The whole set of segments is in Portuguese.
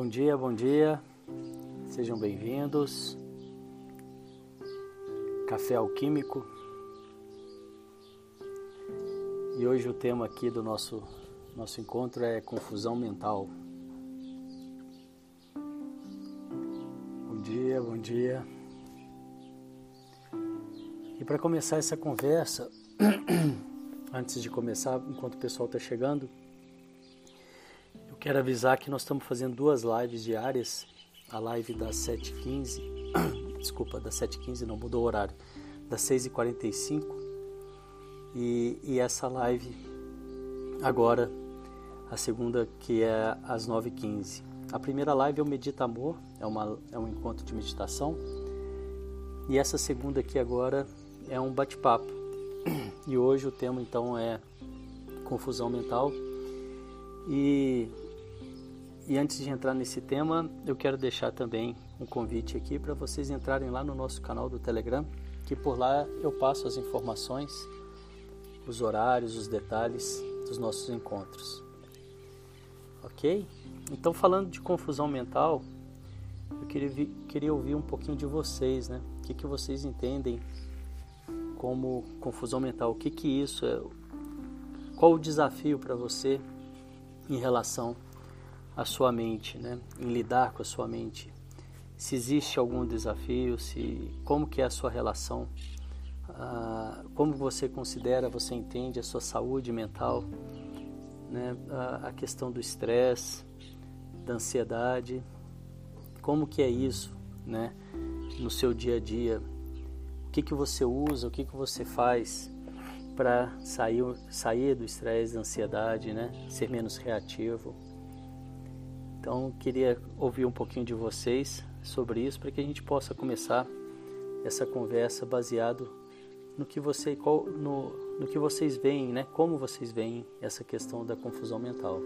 Bom dia, bom dia. Sejam bem-vindos. Café Alquímico. E hoje o tema aqui do nosso nosso encontro é confusão mental. Bom dia, bom dia. E para começar essa conversa, antes de começar, enquanto o pessoal está chegando, Quero avisar que nós estamos fazendo duas lives diárias. A live das 7h15, desculpa, das 7h15 não mudou o horário, das 6h45 e, e essa live agora, a segunda que é às 9h15. A primeira live é o Medita Amor, é, uma, é um encontro de meditação. E essa segunda aqui agora é um bate-papo. E hoje o tema então é confusão mental. E e antes de entrar nesse tema, eu quero deixar também um convite aqui para vocês entrarem lá no nosso canal do Telegram, que por lá eu passo as informações, os horários, os detalhes dos nossos encontros. Ok? Então, falando de confusão mental, eu queria, queria ouvir um pouquinho de vocês, né? O que, que vocês entendem como confusão mental? O que, que isso é? Qual o desafio para você em relação a sua mente, né? em lidar com a sua mente. Se existe algum desafio, se como que é a sua relação, ah, como você considera, você entende a sua saúde mental, né? a, a questão do estresse, da ansiedade, como que é isso, né? no seu dia a dia, o que que você usa, o que que você faz para sair sair do estresse, da ansiedade, né? Ser menos reativo. Então, queria ouvir um pouquinho de vocês sobre isso para que a gente possa começar essa conversa baseado no que você qual, no, no que vocês veem, né? Como vocês veem essa questão da confusão mental.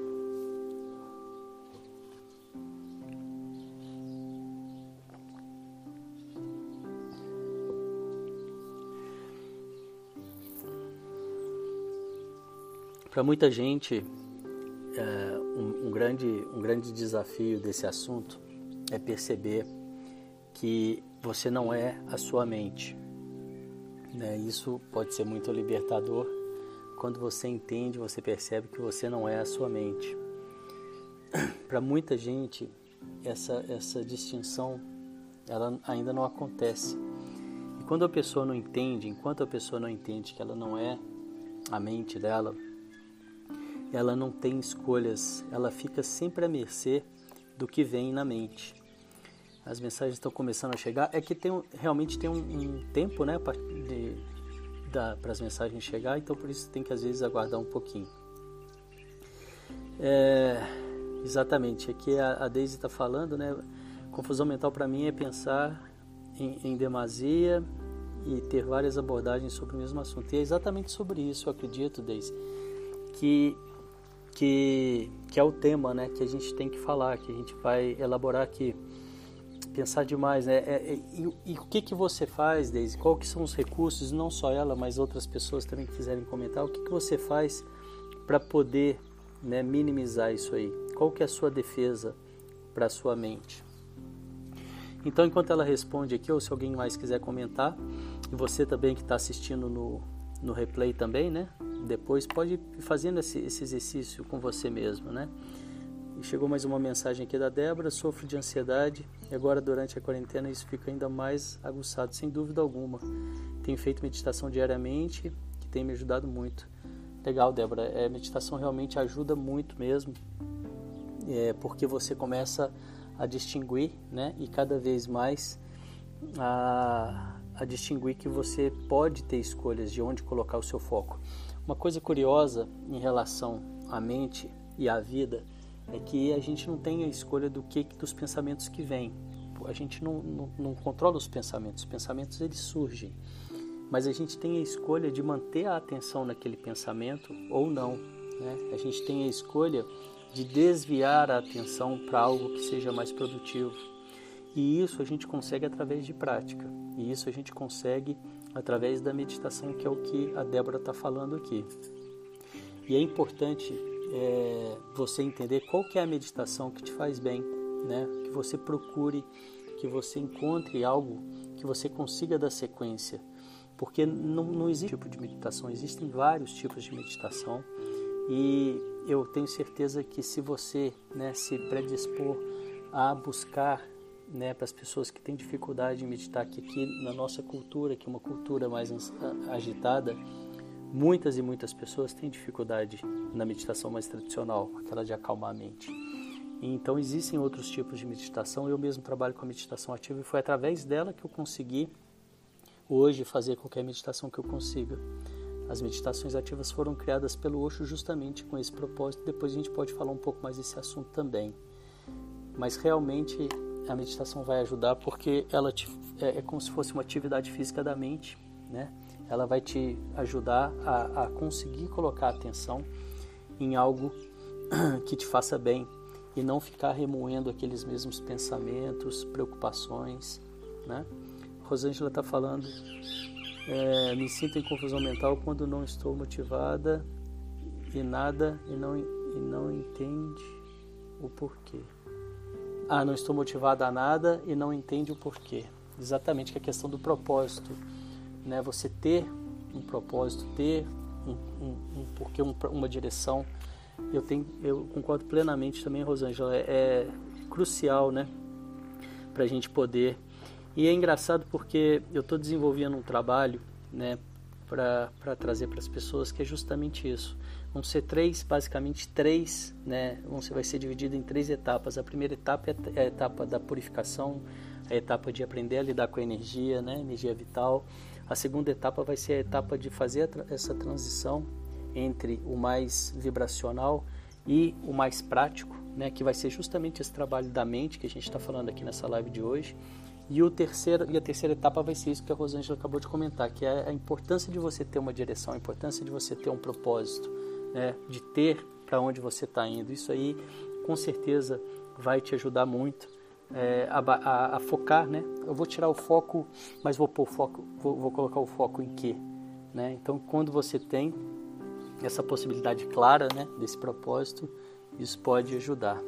Para muita gente, é, um, um, grande, um grande desafio desse assunto é perceber que você não é a sua mente. Né? Isso pode ser muito libertador quando você entende, você percebe que você não é a sua mente. Para muita gente, essa, essa distinção ela ainda não acontece. E quando a pessoa não entende, enquanto a pessoa não entende que ela não é a mente dela, ela não tem escolhas, ela fica sempre à mercê do que vem na mente. As mensagens estão começando a chegar, é que tem, realmente tem um, um tempo né, para as mensagens chegar, então por isso tem que às vezes aguardar um pouquinho. É, exatamente, aqui a, a Daisy está falando, né? Confusão mental para mim é pensar em, em demasia e ter várias abordagens sobre o mesmo assunto. E é exatamente sobre isso, eu acredito, Daisy, que que, que é o tema né, que a gente tem que falar, que a gente vai elaborar aqui. Pensar demais, né? É, é, e, e, o que, que você faz, Deise? Qual que são os recursos, não só ela, mas outras pessoas também que quiserem comentar, o que, que você faz para poder né, minimizar isso aí? Qual que é a sua defesa para a sua mente? Então, enquanto ela responde aqui, ou se alguém mais quiser comentar, e você também que está assistindo no, no replay também, né? Depois pode ir fazendo esse, esse exercício com você mesmo, né? E chegou mais uma mensagem aqui da Débora, sofro de ansiedade e agora durante a quarentena isso fica ainda mais aguçado, sem dúvida alguma. Tenho feito meditação diariamente, que tem me ajudado muito. Legal, Débora, é, meditação realmente ajuda muito mesmo, é, porque você começa a distinguir, né? E cada vez mais a, a distinguir que você pode ter escolhas de onde colocar o seu foco. Uma coisa curiosa em relação à mente e à vida é que a gente não tem a escolha do que dos pensamentos que vêm. A gente não, não, não controla os pensamentos, os pensamentos eles surgem, mas a gente tem a escolha de manter a atenção naquele pensamento ou não. Né? A gente tem a escolha de desviar a atenção para algo que seja mais produtivo. E isso a gente consegue através de prática. E isso a gente consegue através da meditação, que é o que a Débora está falando aqui. E é importante é, você entender qual que é a meditação que te faz bem. né? Que você procure, que você encontre algo que você consiga dar sequência, porque não, não existe tipo de meditação, existem vários tipos de meditação e eu tenho certeza que se você né, se predispor a buscar né, para as pessoas que têm dificuldade em meditar, que aqui na nossa cultura, que é uma cultura mais agitada, muitas e muitas pessoas têm dificuldade na meditação mais tradicional, aquela de acalmar a mente. Então existem outros tipos de meditação. Eu mesmo trabalho com a meditação ativa e foi através dela que eu consegui hoje fazer qualquer meditação que eu consiga. As meditações ativas foram criadas pelo Osho justamente com esse propósito. Depois a gente pode falar um pouco mais desse assunto também. Mas realmente a meditação vai ajudar porque ela te, é, é, como se fosse uma atividade física da mente, né? Ela vai te ajudar a, a conseguir colocar atenção em algo que te faça bem e não ficar remoendo aqueles mesmos pensamentos, preocupações, né? Rosângela está falando é, me sinto em confusão mental quando não estou motivada e nada e não, e não entende o porquê. Ah, não estou motivada a nada e não entende o porquê. Exatamente que é a questão do propósito, né? Você ter um propósito, ter um, um, um porquê, um, uma direção. Eu tenho, eu concordo plenamente também, Rosângela. É, é crucial, né? Para a gente poder e é engraçado porque eu estou desenvolvendo um trabalho né, para trazer para as pessoas que é justamente isso. Vão ser três, basicamente três, né, você vai ser dividido em três etapas. A primeira etapa é a etapa da purificação, a etapa de aprender a lidar com a energia, né, energia vital. A segunda etapa vai ser a etapa de fazer essa transição entre o mais vibracional e o mais prático, né, que vai ser justamente esse trabalho da mente que a gente está falando aqui nessa live de hoje. E, o terceiro, e a terceira etapa vai ser isso que a Rosângela acabou de comentar, que é a importância de você ter uma direção, a importância de você ter um propósito, né? de ter para onde você está indo. Isso aí, com certeza, vai te ajudar muito é, a, a, a, focar, né? Eu vou tirar o foco, mas vou pôr foco, vou, vou colocar o foco em quê? Né? Então, quando você tem essa possibilidade clara, né, desse propósito, isso pode ajudar.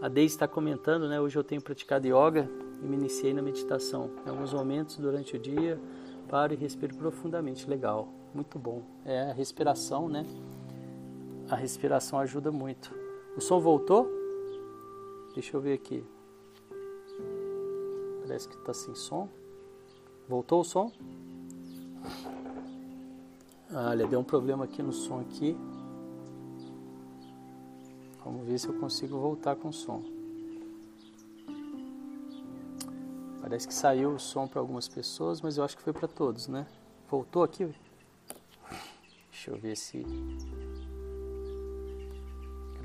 A Deise está comentando, né? Hoje eu tenho praticado yoga e me iniciei na meditação. Em alguns momentos durante o dia, paro e respiro profundamente. Legal, muito bom. É a respiração, né? A respiração ajuda muito. O som voltou? Deixa eu ver aqui. Parece que está sem som. Voltou o som? Olha, deu um problema aqui no som aqui. Vamos ver se eu consigo voltar com o som. Parece que saiu o som para algumas pessoas, mas eu acho que foi para todos, né? Voltou aqui? Deixa eu ver se.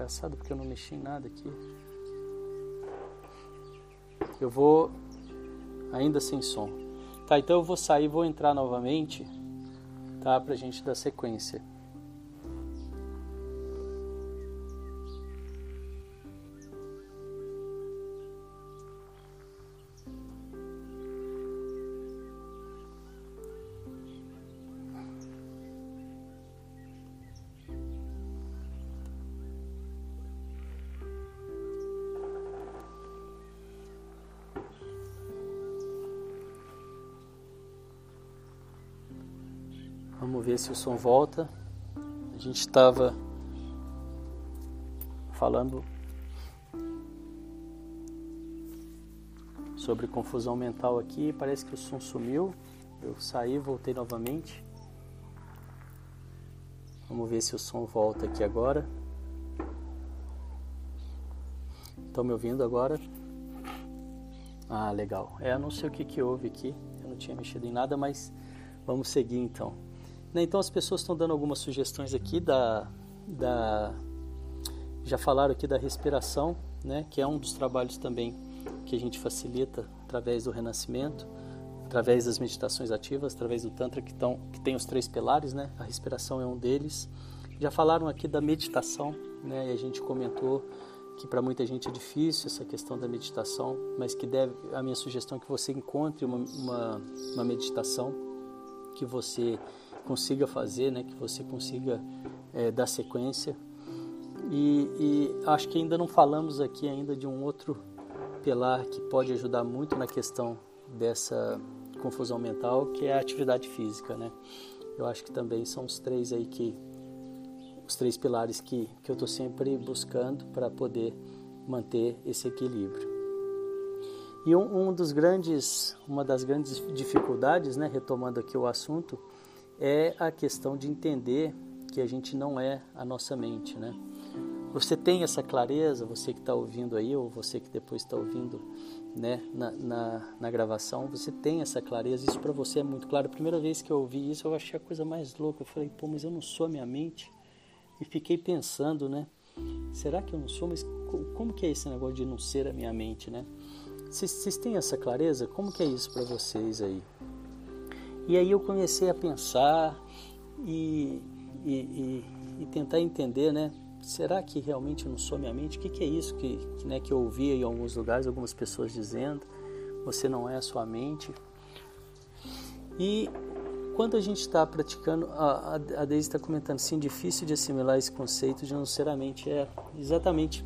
Engraçado porque eu não mexi em nada aqui. Eu vou ainda sem som. Tá, então eu vou sair, vou entrar novamente, tá? Pra gente dar sequência. Se o som volta. A gente estava falando sobre confusão mental aqui. Parece que o som sumiu. Eu saí, voltei novamente. Vamos ver se o som volta aqui agora. Estão me ouvindo agora? Ah, legal. É, eu não sei o que, que houve aqui. Eu não tinha mexido em nada, mas vamos seguir então. Né, então as pessoas estão dando algumas sugestões aqui da, da já falaram aqui da respiração, né, que é um dos trabalhos também que a gente facilita através do renascimento, através das meditações ativas, através do tantra que, tão, que tem os três pilares, né? A respiração é um deles. Já falaram aqui da meditação, né? E a gente comentou que para muita gente é difícil essa questão da meditação, mas que deve a minha sugestão é que você encontre uma, uma, uma meditação que você consiga fazer, né, que você consiga é, dar sequência. E, e, acho que ainda não falamos aqui ainda de um outro pilar que pode ajudar muito na questão dessa confusão mental, que é a atividade física, né? Eu acho que também são os três aí que os três pilares que, que eu estou sempre buscando para poder manter esse equilíbrio. E um, um, dos grandes, uma das grandes dificuldades, né, retomando aqui o assunto, é a questão de entender que a gente não é a nossa mente, né? Você tem essa clareza, você que está ouvindo aí, ou você que depois está ouvindo né, na, na, na, gravação, você tem essa clareza, isso para você é muito claro. A primeira vez que eu ouvi isso, eu achei a coisa mais louca. Eu falei, pô, mas eu não sou a minha mente. E fiquei pensando, né? Será que eu não sou? Mas como que é esse negócio de não ser a minha mente, né? Vocês têm essa clareza? Como que é isso para vocês aí? E aí eu comecei a pensar e, e, e, e tentar entender, né? será que realmente não sou minha mente? O que, que é isso que, que, né, que eu ouvi em alguns lugares, algumas pessoas dizendo? Você não é a sua mente. E quando a gente está praticando, a, a Deise está comentando assim, difícil de assimilar esse conceito de não ser a mente. É, exatamente.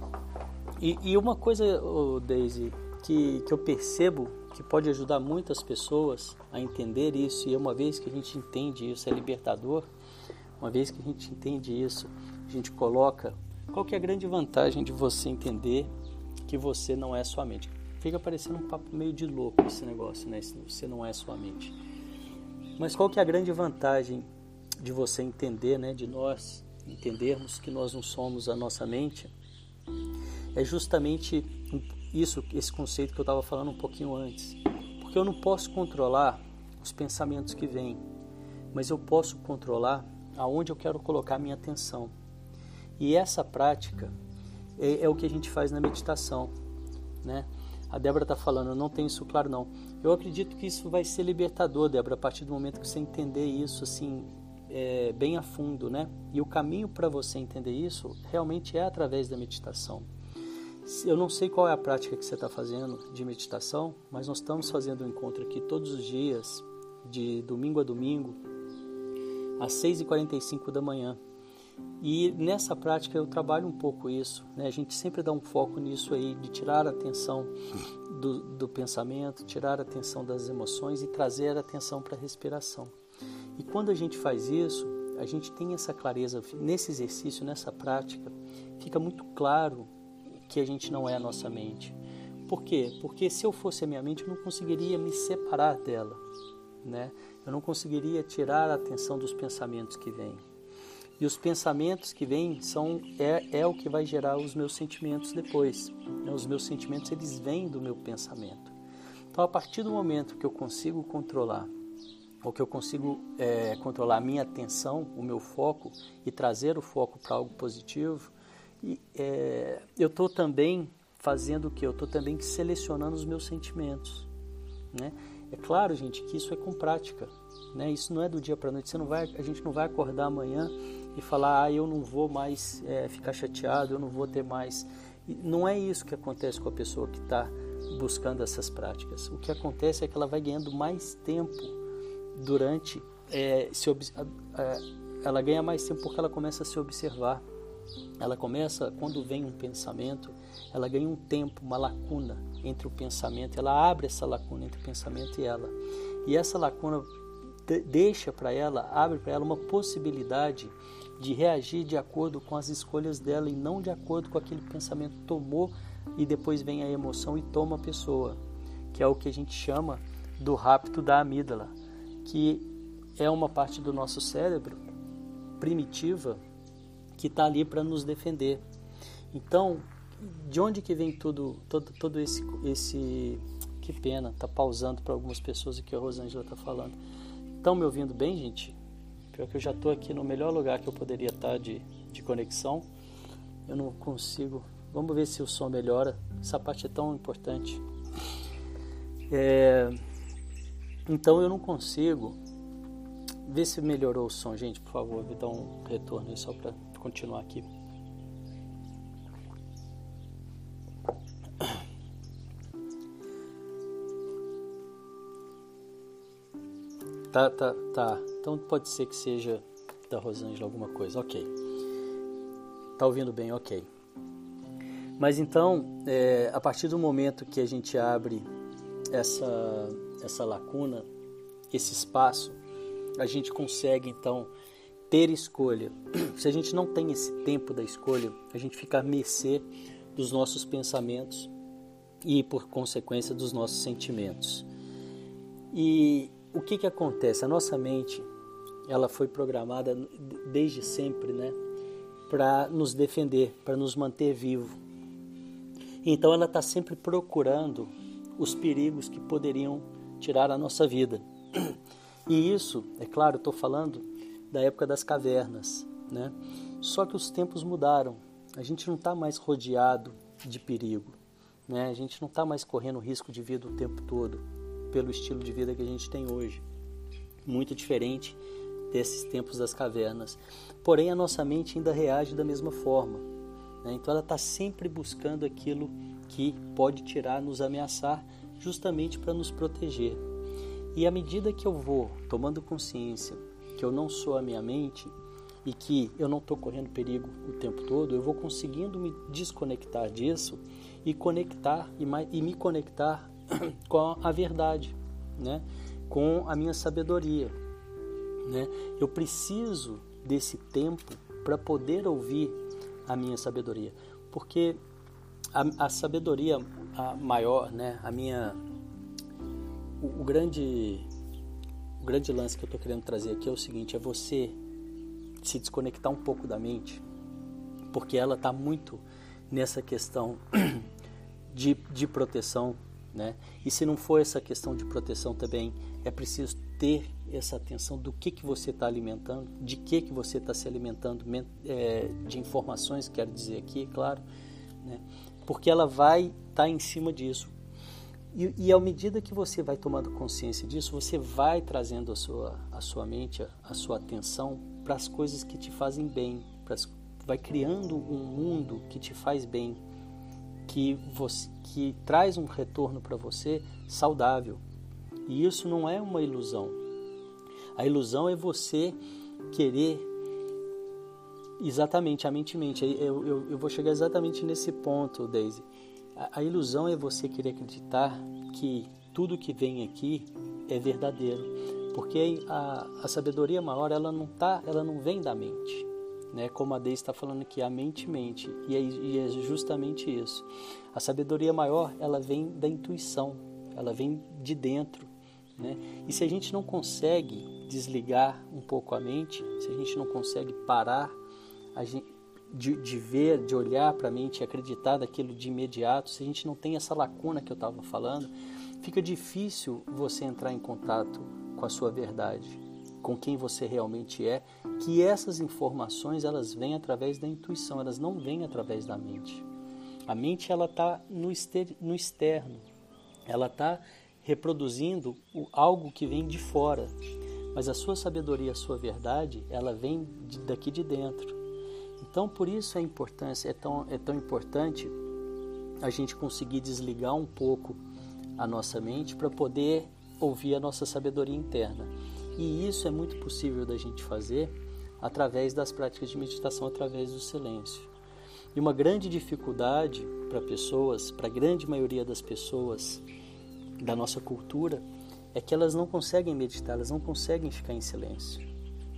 E, e uma coisa, oh, Deise, que, que eu percebo que pode ajudar muitas pessoas a entender isso, e uma vez que a gente entende isso, é libertador, uma vez que a gente entende isso, a gente coloca, qual que é a grande vantagem de você entender que você não é sua mente? Fica parecendo um papo meio de louco esse negócio, né? Você não é sua mente. Mas qual que é a grande vantagem de você entender, né? De nós entendermos que nós não somos a nossa mente? É justamente isso, esse conceito que eu estava falando um pouquinho antes. Porque eu não posso controlar os pensamentos que vêm, mas eu posso controlar aonde eu quero colocar minha atenção. E essa prática é, é o que a gente faz na meditação, né? A Débora está falando, eu não tenho isso claro não. Eu acredito que isso vai ser libertador, Débora, a partir do momento que você entender isso assim é, bem a fundo, né? E o caminho para você entender isso realmente é através da meditação. Eu não sei qual é a prática que você está fazendo de meditação, mas nós estamos fazendo um encontro aqui todos os dias, de domingo a domingo, às 6h45 da manhã. E nessa prática eu trabalho um pouco isso, né? a gente sempre dá um foco nisso aí, de tirar a atenção do, do pensamento, tirar a atenção das emoções e trazer a atenção para a respiração. E quando a gente faz isso, a gente tem essa clareza, nesse exercício, nessa prática, fica muito claro que a gente não é a nossa mente. Por quê? Porque se eu fosse a minha mente, eu não conseguiria me separar dela, né? Eu não conseguiria tirar a atenção dos pensamentos que vêm. E os pensamentos que vêm são é, é o que vai gerar os meus sentimentos depois. Né? Os meus sentimentos eles vêm do meu pensamento. Então, a partir do momento que eu consigo controlar, ou que eu consigo é, controlar a minha atenção, o meu foco e trazer o foco para algo positivo, e, é, eu estou também fazendo o que? Eu estou também selecionando os meus sentimentos. Né? É claro, gente, que isso é com prática. Né? Isso não é do dia para noite. Você não vai, a gente não vai acordar amanhã e falar, ah, eu não vou mais é, ficar chateado, eu não vou ter mais. Não é isso que acontece com a pessoa que está buscando essas práticas. O que acontece é que ela vai ganhando mais tempo durante é, se é, ela ganha mais tempo porque ela começa a se observar. Ela começa quando vem um pensamento, ela ganha um tempo, uma lacuna entre o pensamento. Ela abre essa lacuna entre o pensamento e ela. E essa lacuna deixa para ela, abre para ela uma possibilidade de reagir de acordo com as escolhas dela e não de acordo com aquele pensamento tomou e depois vem a emoção e toma a pessoa, que é o que a gente chama do rapto da amígdala, que é uma parte do nosso cérebro primitiva que está ali para nos defender. Então, de onde que vem tudo, todo, todo esse, esse, que pena, tá pausando para algumas pessoas o que a Rosângela está falando. Estão me ouvindo bem, gente? Pior que eu já estou aqui no melhor lugar que eu poderia estar tá de, de conexão. Eu não consigo. Vamos ver se o som melhora. Essa parte é tão importante. É... Então eu não consigo. Ver se melhorou o som, gente, por favor. Me dá um retorno aí só para continuar aqui. Tá, tá, tá. Então pode ser que seja da Rosângela alguma coisa. Ok. Tá ouvindo bem? Ok. Mas então, é, a partir do momento que a gente abre essa, essa lacuna, esse espaço, a gente consegue então ter escolha. Se a gente não tem esse tempo da escolha, a gente fica a mercê dos nossos pensamentos e, por consequência, dos nossos sentimentos. E o que, que acontece? A nossa mente ela foi programada desde sempre né, para nos defender, para nos manter vivo. Então ela está sempre procurando os perigos que poderiam tirar a nossa vida. E isso, é claro, estou falando da época das cavernas, né? Só que os tempos mudaram. A gente não está mais rodeado de perigo, né? A gente não está mais correndo risco de vida o tempo todo pelo estilo de vida que a gente tem hoje. Muito diferente desses tempos das cavernas. Porém, a nossa mente ainda reage da mesma forma. Né? Então, ela está sempre buscando aquilo que pode tirar, nos ameaçar, justamente para nos proteger. E à medida que eu vou tomando consciência que eu não sou a minha mente e que eu não estou correndo perigo o tempo todo, eu vou conseguindo me desconectar disso e conectar e, e me conectar com a verdade, né? com a minha sabedoria. Né? Eu preciso desse tempo para poder ouvir a minha sabedoria, porque a, a sabedoria a maior, né? a minha o, o, grande o grande lance que eu estou querendo trazer aqui é o seguinte: é você se desconectar um pouco da mente, porque ela está muito nessa questão de, de proteção, né? E se não for essa questão de proteção também, é preciso ter essa atenção do que, que você está alimentando, de que, que você está se alimentando, é, de informações, quero dizer aqui, claro, né? porque ela vai estar tá em cima disso. E, e à medida que você vai tomando consciência disso, você vai trazendo a sua, a sua mente, a, a sua atenção para as coisas que te fazem bem, pras, vai criando um mundo que te faz bem, que, você, que traz um retorno para você saudável. E isso não é uma ilusão. A ilusão é você querer exatamente a mente mente. Eu, eu, eu vou chegar exatamente nesse ponto, Daisy. A, ilusão é você querer acreditar que tudo que vem aqui é verdadeiro, porque a, a sabedoria maior ela não tá, ela não vem da mente, né? Como a Deise está falando aqui, a mente mente e é, e é justamente isso. A sabedoria maior ela vem da intuição, ela vem de dentro, né? E se a gente não consegue desligar um pouco a mente, se a gente não consegue parar gente, de, de ver, de olhar para a mente e acreditar daquilo de imediato, se a gente não tem essa lacuna que eu estava falando, fica difícil você entrar em contato com a sua verdade, com quem você realmente é, que essas informações elas vêm através da intuição, elas não vêm através da mente. A mente ela está no, no externo, ela está reproduzindo algo que vem de fora, mas a sua sabedoria, a sua verdade, ela vem daqui de dentro. Então, por isso a importância é tão, é tão importante a gente conseguir desligar um pouco a nossa mente para poder ouvir a nossa sabedoria interna. E isso é muito possível da gente fazer através das práticas de meditação, através do silêncio. E uma grande dificuldade para pessoas, para a grande maioria das pessoas da nossa cultura, é que elas não conseguem meditar, elas não conseguem ficar em silêncio.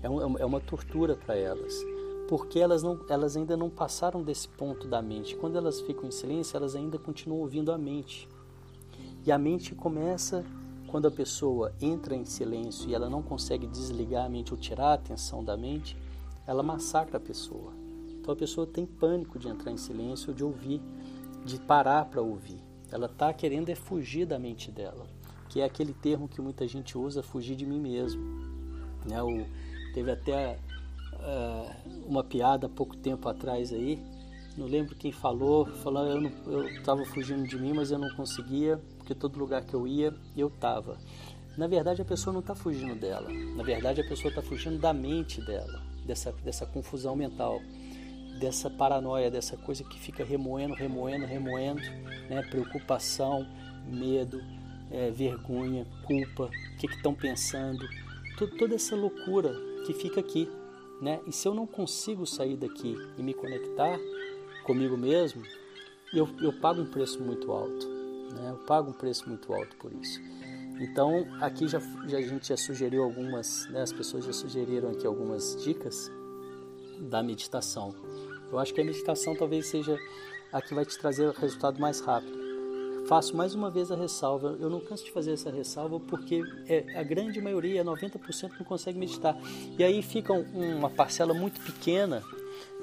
É, é uma tortura para elas porque elas, não, elas ainda não passaram desse ponto da mente. Quando elas ficam em silêncio, elas ainda continuam ouvindo a mente. E a mente começa, quando a pessoa entra em silêncio e ela não consegue desligar a mente ou tirar a atenção da mente, ela massacra a pessoa. Então a pessoa tem pânico de entrar em silêncio de ouvir, de parar para ouvir. Ela está querendo é fugir da mente dela, que é aquele termo que muita gente usa, fugir de mim mesmo. Né? O, teve até uh, uma piada pouco tempo atrás aí. Não lembro quem falou, falou eu estava fugindo de mim, mas eu não conseguia, porque todo lugar que eu ia, eu estava. Na verdade, a pessoa não está fugindo dela. Na verdade, a pessoa está fugindo da mente dela, dessa, dessa confusão mental, dessa paranoia, dessa coisa que fica remoendo, remoendo, remoendo, né? preocupação, medo, é, vergonha, culpa, o que estão pensando, toda essa loucura que fica aqui né? E se eu não consigo sair daqui e me conectar comigo mesmo, eu, eu pago um preço muito alto, né? Eu pago um preço muito alto por isso. Então, aqui já, já a gente já sugeriu algumas, né, as pessoas já sugeriram aqui algumas dicas da meditação. Eu acho que a meditação talvez seja a que vai te trazer o resultado mais rápido. Faço mais uma vez a ressalva, eu não canso de fazer essa ressalva porque é, a grande maioria, 90%, não consegue meditar. E aí fica uma parcela muito pequena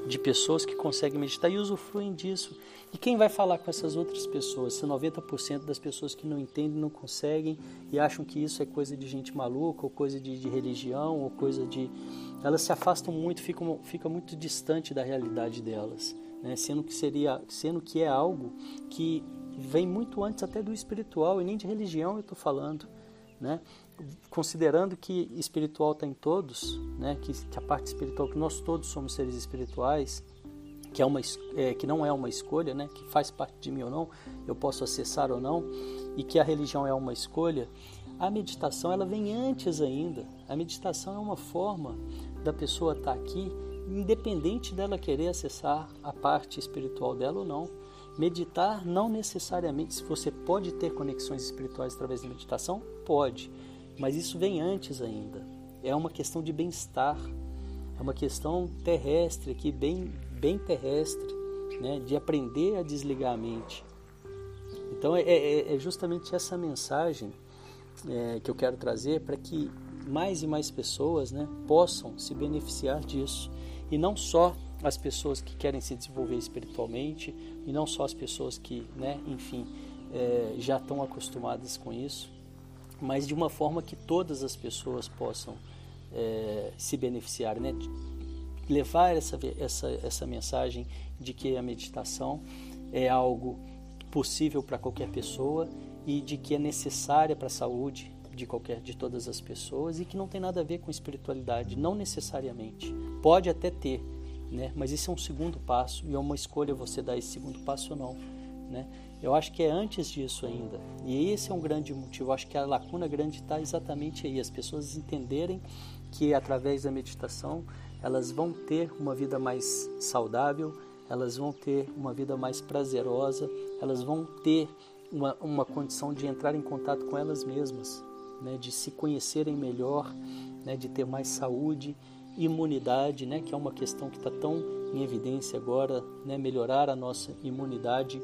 de pessoas que conseguem meditar e usufruem disso. E quem vai falar com essas outras pessoas? Se 90% das pessoas que não entendem, não conseguem e acham que isso é coisa de gente maluca, ou coisa de, de religião, ou coisa de. Elas se afastam muito, ficam, ficam muito distante da realidade delas, né? sendo, que seria, sendo que é algo que vem muito antes até do espiritual e nem de religião eu estou falando. Né? considerando que espiritual está em todos, né, que, que, a parte espiritual, que nós todos somos seres espirituais, que, é uma, é, que não é uma escolha, né, que faz parte de mim ou não, eu posso acessar ou não, e que a religião é uma escolha, a meditação ela vem antes ainda. A meditação é uma forma da pessoa estar tá aqui, independente dela querer acessar a parte espiritual dela ou não. Meditar não necessariamente, se você pode ter conexões espirituais através da meditação, pode mas isso vem antes ainda. É uma questão de bem-estar, é uma questão terrestre aqui, bem, bem terrestre, né? de aprender a desligar a mente. Então é, é, é justamente essa mensagem é, que eu quero trazer para que mais e mais pessoas né, possam se beneficiar disso. E não só as pessoas que querem se desenvolver espiritualmente, e não só as pessoas que, né, enfim, é, já estão acostumadas com isso, mas de uma forma que todas as pessoas possam é, se beneficiar, né? levar essa, essa, essa mensagem de que a meditação é algo possível para qualquer pessoa e de que é necessária para a saúde de qualquer de todas as pessoas e que não tem nada a ver com espiritualidade, não necessariamente. Pode até ter, né? Mas isso é um segundo passo e é uma escolha você dar esse segundo passo ou não, né? Eu acho que é antes disso ainda. E esse é um grande motivo. Eu acho que a lacuna grande está exatamente aí. As pessoas entenderem que através da meditação elas vão ter uma vida mais saudável, elas vão ter uma vida mais prazerosa, elas vão ter uma, uma condição de entrar em contato com elas mesmas, né, de se conhecerem melhor, né, de ter mais saúde, imunidade, né, que é uma questão que está tão em evidência agora, né, melhorar a nossa imunidade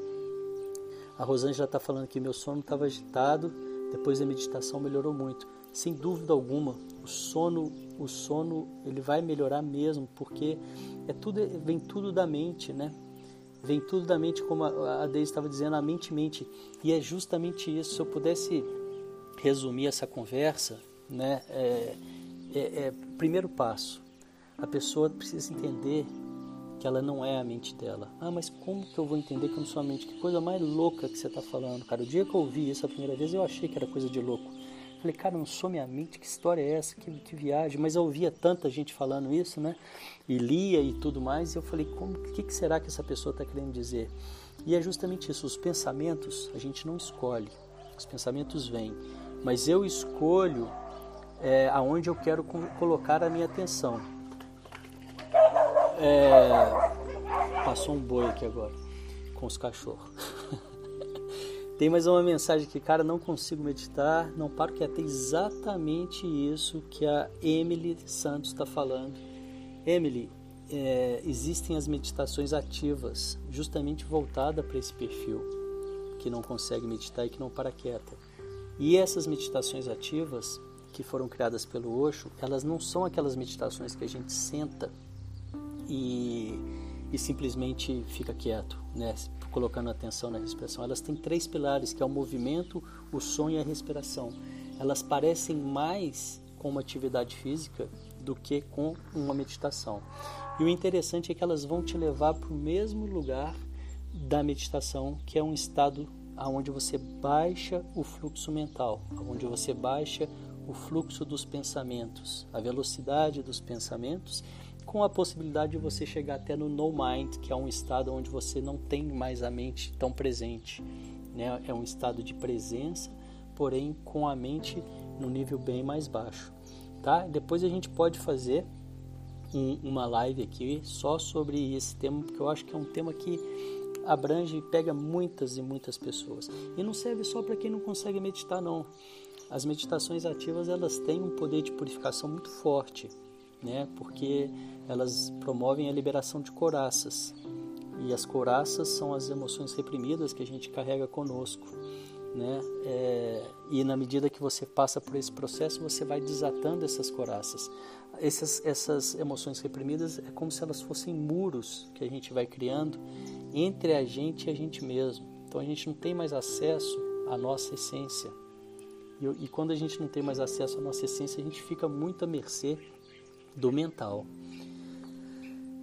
a Rosângela está falando que meu sono estava agitado, depois da meditação melhorou muito. Sem dúvida alguma, o sono, o sono ele vai melhorar mesmo, porque é tudo, vem tudo da mente, né? Vem tudo da mente, como a Deise estava dizendo, a mente mente. E é justamente isso. Se eu pudesse resumir essa conversa, né? É, é, é primeiro passo. A pessoa precisa entender que ela não é a mente dela. Ah, mas como que eu vou entender que eu não sou a mente? Que coisa mais louca que você está falando, cara. O dia que eu ouvi isso a primeira vez, eu achei que era coisa de louco. Falei, cara, não sou minha mente, que história é essa? Que, que viagem. Mas eu ouvia tanta gente falando isso, né? E lia e tudo mais. E eu falei, como, que, que será que essa pessoa está querendo dizer? E é justamente isso. Os pensamentos a gente não escolhe. Os pensamentos vêm. Mas eu escolho é, aonde eu quero colocar a minha atenção. É, passou um boi aqui agora com os cachorros. Tem mais uma mensagem que, cara, não consigo meditar, não paro que é exatamente isso que a Emily Santos está falando. Emily, é, existem as meditações ativas, justamente voltada para esse perfil que não consegue meditar e que não para quieta. E essas meditações ativas que foram criadas pelo Osho, elas não são aquelas meditações que a gente senta e, e simplesmente fica quieto, né? colocando atenção na respiração. Elas têm três pilares, que é o movimento, o som e a respiração. Elas parecem mais com uma atividade física do que com uma meditação. E o interessante é que elas vão te levar para o mesmo lugar da meditação, que é um estado onde você baixa o fluxo mental, onde você baixa o fluxo dos pensamentos, a velocidade dos pensamentos com a possibilidade de você chegar até no no mind, que é um estado onde você não tem mais a mente tão presente. Né? É um estado de presença, porém com a mente no nível bem mais baixo. Tá? Depois a gente pode fazer um, uma live aqui só sobre esse tema, porque eu acho que é um tema que abrange e pega muitas e muitas pessoas. E não serve só para quem não consegue meditar, não. As meditações ativas elas têm um poder de purificação muito forte, né? Porque elas promovem a liberação de coraças. E as coraças são as emoções reprimidas que a gente carrega conosco. Né? É, e na medida que você passa por esse processo, você vai desatando essas coraças. Essas, essas emoções reprimidas é como se elas fossem muros que a gente vai criando entre a gente e a gente mesmo. Então a gente não tem mais acesso à nossa essência. E, e quando a gente não tem mais acesso à nossa essência, a gente fica muito à mercê do mental.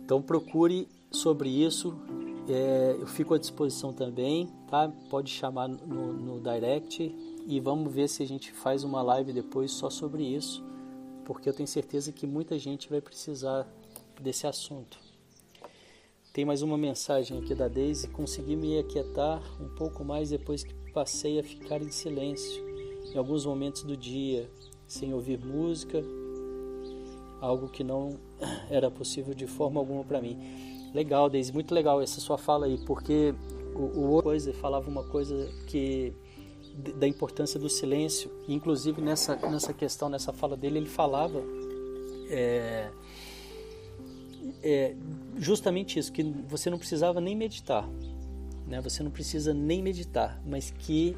Então procure sobre isso. É, eu fico à disposição também, tá? Pode chamar no, no direct e vamos ver se a gente faz uma live depois só sobre isso, porque eu tenho certeza que muita gente vai precisar desse assunto. Tem mais uma mensagem aqui da Daisy. Consegui me aquietar um pouco mais depois que passei a ficar em silêncio em alguns momentos do dia, sem ouvir música, algo que não era possível de forma alguma para mim. Legal, Deise, muito legal essa sua fala aí, porque o, o coisa falava uma coisa que da importância do silêncio, inclusive nessa nessa questão, nessa fala dele, ele falava é, é, justamente isso, que você não precisava nem meditar, né? Você não precisa nem meditar, mas que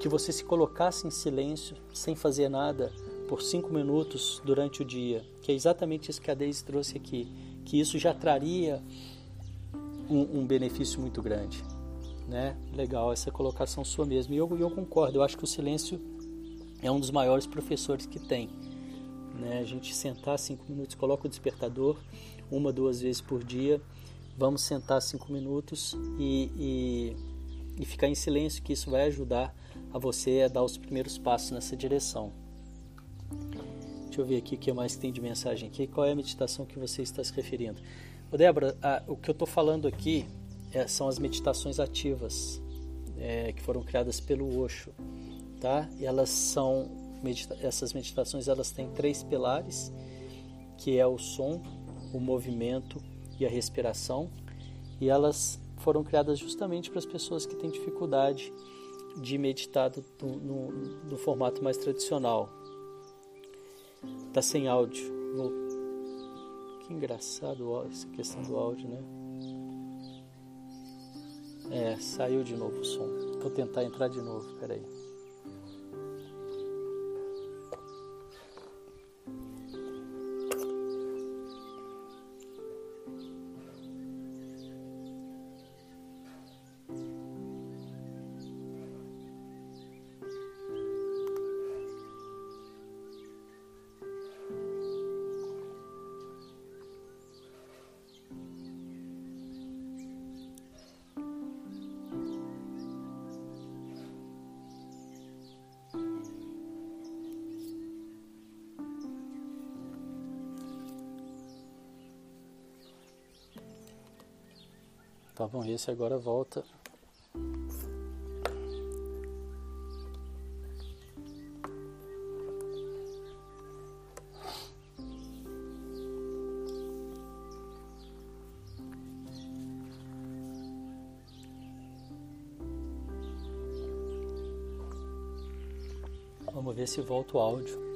que você se colocasse em silêncio, sem fazer nada, por cinco minutos durante o dia, que é exatamente isso que a Deise trouxe aqui que isso já traria um, um benefício muito grande. Né? Legal essa colocação sua mesmo. E eu, eu concordo, eu acho que o silêncio é um dos maiores professores que tem. Né? A gente sentar cinco minutos, coloca o despertador uma, duas vezes por dia, vamos sentar cinco minutos e, e, e ficar em silêncio, que isso vai ajudar a você a dar os primeiros passos nessa direção. Deixa eu ver aqui o que mais tem de mensagem aqui. Qual é a meditação que você está se referindo? Ô Débora, a, o que eu estou falando aqui é, são as meditações ativas é, que foram criadas pelo Osho, tá? E elas são medita essas meditações elas têm três pilares, que é o som, o movimento e a respiração, e elas foram criadas justamente para as pessoas que têm dificuldade de meditar do, no, formato mais tradicional, Tá sem áudio. Vou... Que engraçado essa questão do áudio, né? É, saiu de novo o som. Vou tentar entrar de novo, peraí. Bom, esse agora volta. Vamos ver se volta o áudio.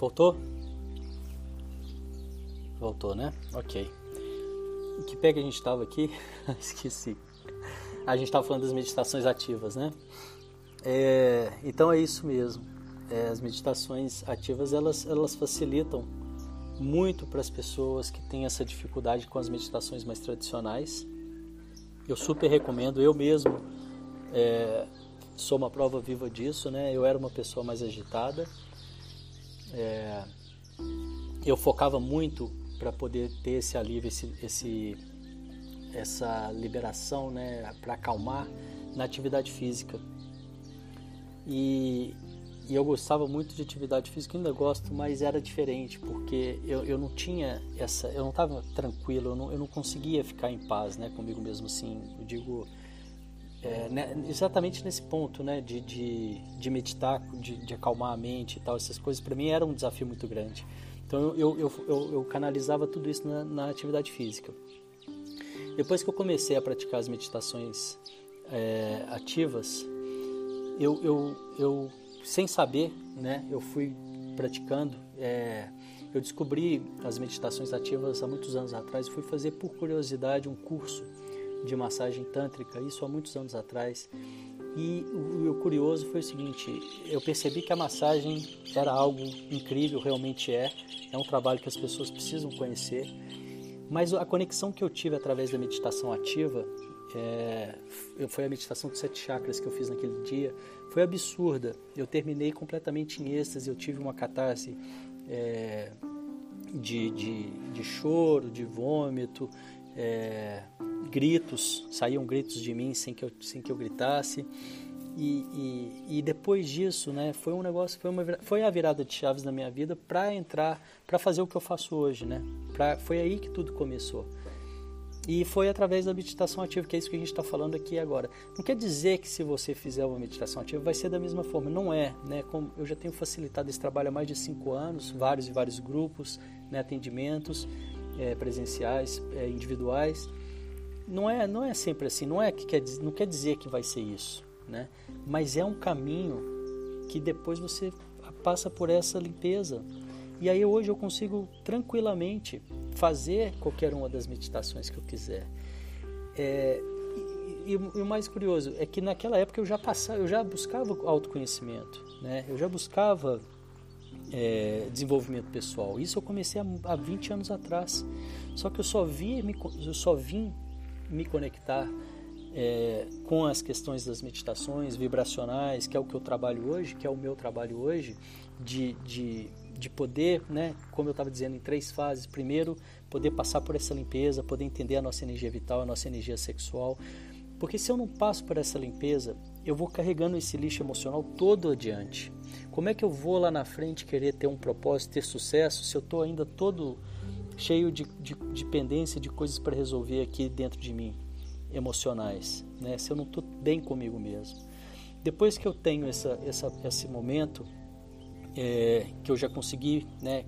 Voltou? Voltou, né? Ok. Em que pé que a gente estava aqui? Esqueci. A gente estava falando das meditações ativas, né? É, então é isso mesmo. É, as meditações ativas elas, elas facilitam muito para as pessoas que têm essa dificuldade com as meditações mais tradicionais. Eu super recomendo. Eu mesmo é, sou uma prova viva disso, né? Eu era uma pessoa mais agitada é, eu focava muito para poder ter esse alívio, esse, esse essa liberação, né, para acalmar na atividade física. E, e, eu gostava muito de atividade física, ainda gosto, mas era diferente porque eu, eu não tinha essa, eu não estava tranquilo, eu não, eu não conseguia ficar em paz, né, comigo mesmo assim. Eu digo é, né, exatamente nesse ponto, né, de, de, de meditar, de, de, acalmar a mente e tal, essas coisas, para mim era um desafio muito grande. Então eu, eu, eu, eu canalizava tudo isso na, na, atividade física. Depois que eu comecei a praticar as meditações é, ativas, eu, eu, eu, sem saber, né, eu fui praticando. É, eu descobri as meditações ativas há muitos anos atrás. Fui fazer por curiosidade um curso de massagem tântrica, isso há muitos anos atrás. E o, curioso foi o seguinte: eu percebi que a massagem era algo incrível, realmente é. É um trabalho que as pessoas precisam conhecer. Mas a conexão que eu tive através da meditação ativa, é, foi a meditação dos sete chakras que eu fiz naquele dia, foi absurda. Eu terminei completamente em êxtase, eu tive uma catarse é, de, de, de choro, de vômito, é, gritos, saíam gritos de mim sem que eu, sem que eu gritasse. E, e, e, depois disso, né, foi um negócio, foi, uma, foi a virada de chaves na minha vida para entrar, para fazer o que eu faço hoje, né? Pra, foi aí que tudo começou. E foi através da meditação ativa, que é isso que a gente está falando aqui agora. Não quer dizer que se você fizer uma meditação ativa vai ser da mesma forma, não é, né? Como eu já tenho facilitado esse trabalho há mais de cinco anos, vários e vários grupos, né, atendimentos é, presenciais, é, individuais não é não é sempre assim não é que quer não quer dizer que vai ser isso né? Mas é um caminho que depois você passa por essa limpeza. E aí hoje eu consigo tranquilamente fazer qualquer uma das meditações que eu quiser. É, e, e, o mais curioso é que naquela época eu já passava eu já buscava autoconhecimento né? Eu já buscava é, desenvolvimento pessoal. Isso eu comecei há, há 20 anos atrás. Só que eu só vi eu só vim me conectar é, com as questões das meditações vibracionais, que é o que eu trabalho hoje, que é o meu trabalho hoje, de, de, de poder, né, como eu estava dizendo, em três fases. Primeiro, poder passar por essa limpeza, poder entender a nossa energia vital, a nossa energia sexual. Porque se eu não passo por essa limpeza, eu vou carregando esse lixo emocional todo adiante. Como é que eu vou lá na frente querer ter um propósito, ter sucesso, se eu estou ainda todo cheio de, de, de de coisas para resolver aqui dentro de mim, emocionais, né? se eu não estou bem comigo mesmo. Depois que eu tenho essa, essa, esse momento, é, que eu já consegui né,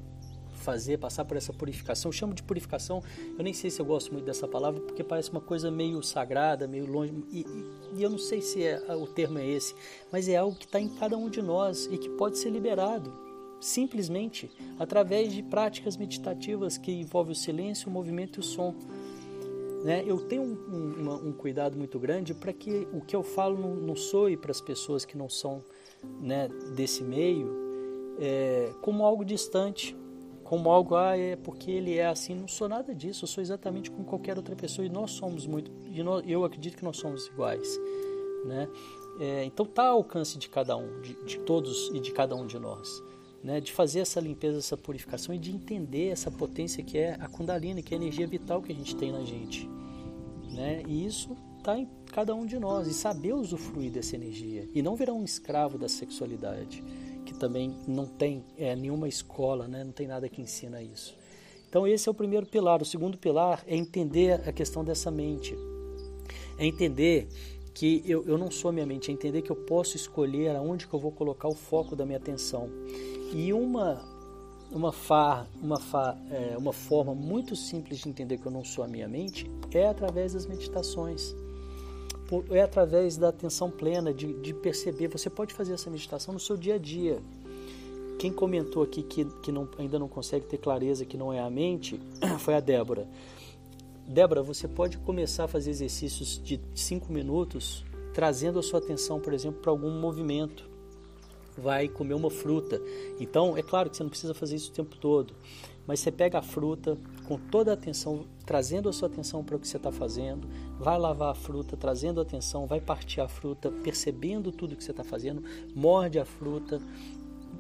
fazer, passar por essa purificação, eu chamo de purificação, eu nem sei se eu gosto muito dessa palavra, porque parece uma coisa meio sagrada, meio longe, e, e, e eu não sei se é, o termo é esse, mas é algo que está em cada um de nós e que pode ser liberado simplesmente através de práticas meditativas que envolvem o silêncio, o movimento e o som. Né? Eu tenho um, um, um cuidado muito grande para que o que eu falo não, não soe para as pessoas que não são né, desse meio é, como algo distante, como algo, ah, é porque ele é assim. Não sou nada disso, eu sou exatamente como qualquer outra pessoa e nós somos muito, e nós, eu acredito que nós somos iguais. Né? É, então está ao alcance de cada um, de, de todos e de cada um de nós né, de fazer essa limpeza, essa purificação e de entender essa potência que é a Kundalini, que é a energia vital que a gente tem na gente. Né? E isso está em cada um de nós e saber usufruir dessa energia e não virar um escravo da sexualidade, que também não tem é, nenhuma escola, né? não tem nada que ensina isso. Então esse é o primeiro pilar. O segundo pilar é entender a questão dessa mente, é entender que eu, eu não sou minha mente, é entender que eu posso escolher aonde que eu vou colocar o foco da minha atenção. E uma uma, fa, uma, fa, é, uma forma muito simples de entender que eu não sou a minha mente é através das meditações. É através da atenção plena, de, de perceber. Você pode fazer essa meditação no seu dia a dia. Quem comentou aqui que, que não, ainda não consegue ter clareza que não é a mente foi a Débora. Débora, você pode começar a fazer exercícios de 5 minutos, trazendo a sua atenção, por exemplo, para algum movimento vai comer uma fruta. Então, é claro que você não precisa fazer isso o tempo todo, mas você pega a fruta com toda a atenção, trazendo a sua atenção para o que você está fazendo, vai lavar a fruta, trazendo atenção, vai partir a fruta, percebendo tudo que você está fazendo, morde a fruta,